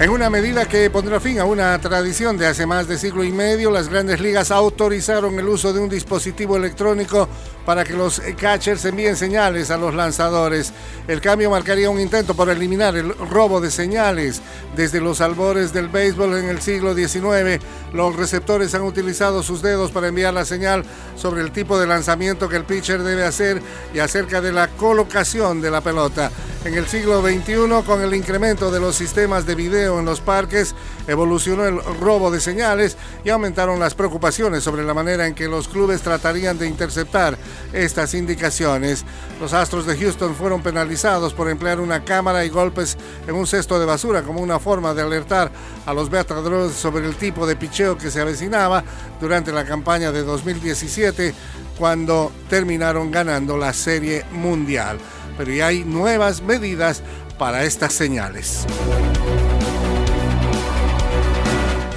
En una medida que pondrá fin a una tradición de hace más de siglo y medio, las grandes ligas autorizaron el uso de un dispositivo electrónico para que los catchers envíen señales a los lanzadores. El cambio marcaría un intento por eliminar el robo de señales. Desde los albores del béisbol en el siglo XIX, los receptores han utilizado sus dedos para enviar la señal sobre el tipo de lanzamiento que el pitcher debe hacer y acerca de la colocación de la pelota. En el siglo XXI, con el incremento de los sistemas de video en los parques, evolucionó el robo de señales y aumentaron las preocupaciones sobre la manera en que los clubes tratarían de interceptar estas indicaciones. Los Astros de Houston fueron penalizados por emplear una cámara y golpes en un cesto de basura como una forma de alertar a los bateadores sobre el tipo de picheo que se avecinaba durante la campaña de 2017 cuando terminaron ganando la Serie Mundial. Pero ya hay nuevas medidas para estas señales.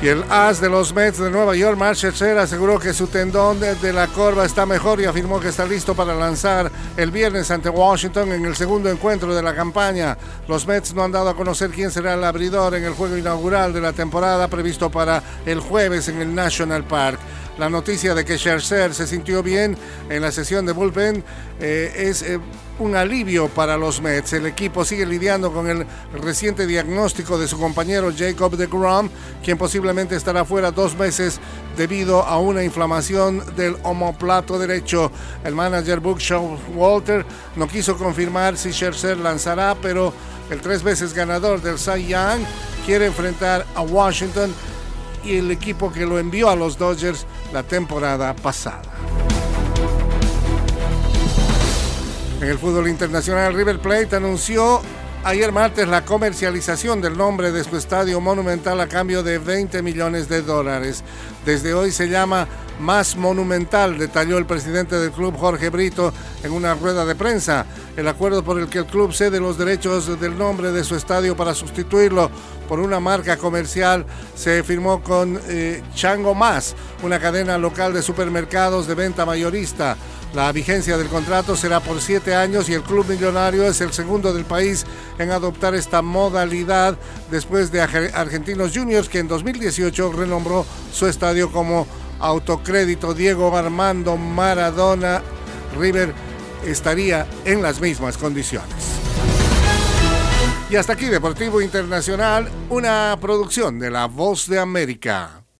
Y el as de los Mets de Nueva York, Mark Scherzer, aseguró que su tendón de, la corva está mejor y afirmó que está listo para lanzar el viernes ante Washington en el segundo encuentro de la campaña. Los Mets no han dado a conocer quién será el abridor en el juego inaugural de la temporada previsto para el jueves en el National Park. La noticia de que Scherzer se sintió bien en la sesión de bullpen eh, es eh, un alivio para los Mets. El equipo sigue lidiando con el reciente diagnóstico de su compañero Jacob de Grom, quien posiblemente estará fuera dos meses debido a una inflamación del homoplato derecho. El manager Buck Walter no quiso confirmar si Scherzer lanzará, pero el tres veces ganador del Cy Young quiere enfrentar a Washington y el equipo que lo envió a los Dodgers la temporada pasada. En el fútbol internacional, River Plate anunció ayer martes la comercialización del nombre de su estadio monumental a cambio de 20 millones de dólares. Desde hoy se llama Más Monumental, detalló el presidente del club Jorge Brito en una rueda de prensa. El acuerdo por el que el club cede los derechos del nombre de su estadio para sustituirlo por una marca comercial se firmó con eh, Chango Más, una cadena local de supermercados de venta mayorista. La vigencia del contrato será por siete años y el Club Millonario es el segundo del país en adoptar esta modalidad después de Argentinos Juniors, que en 2018 renombró su estadio como Autocrédito Diego Armando Maradona. River estaría en las mismas condiciones. Y hasta aquí Deportivo Internacional, una producción de La Voz de América.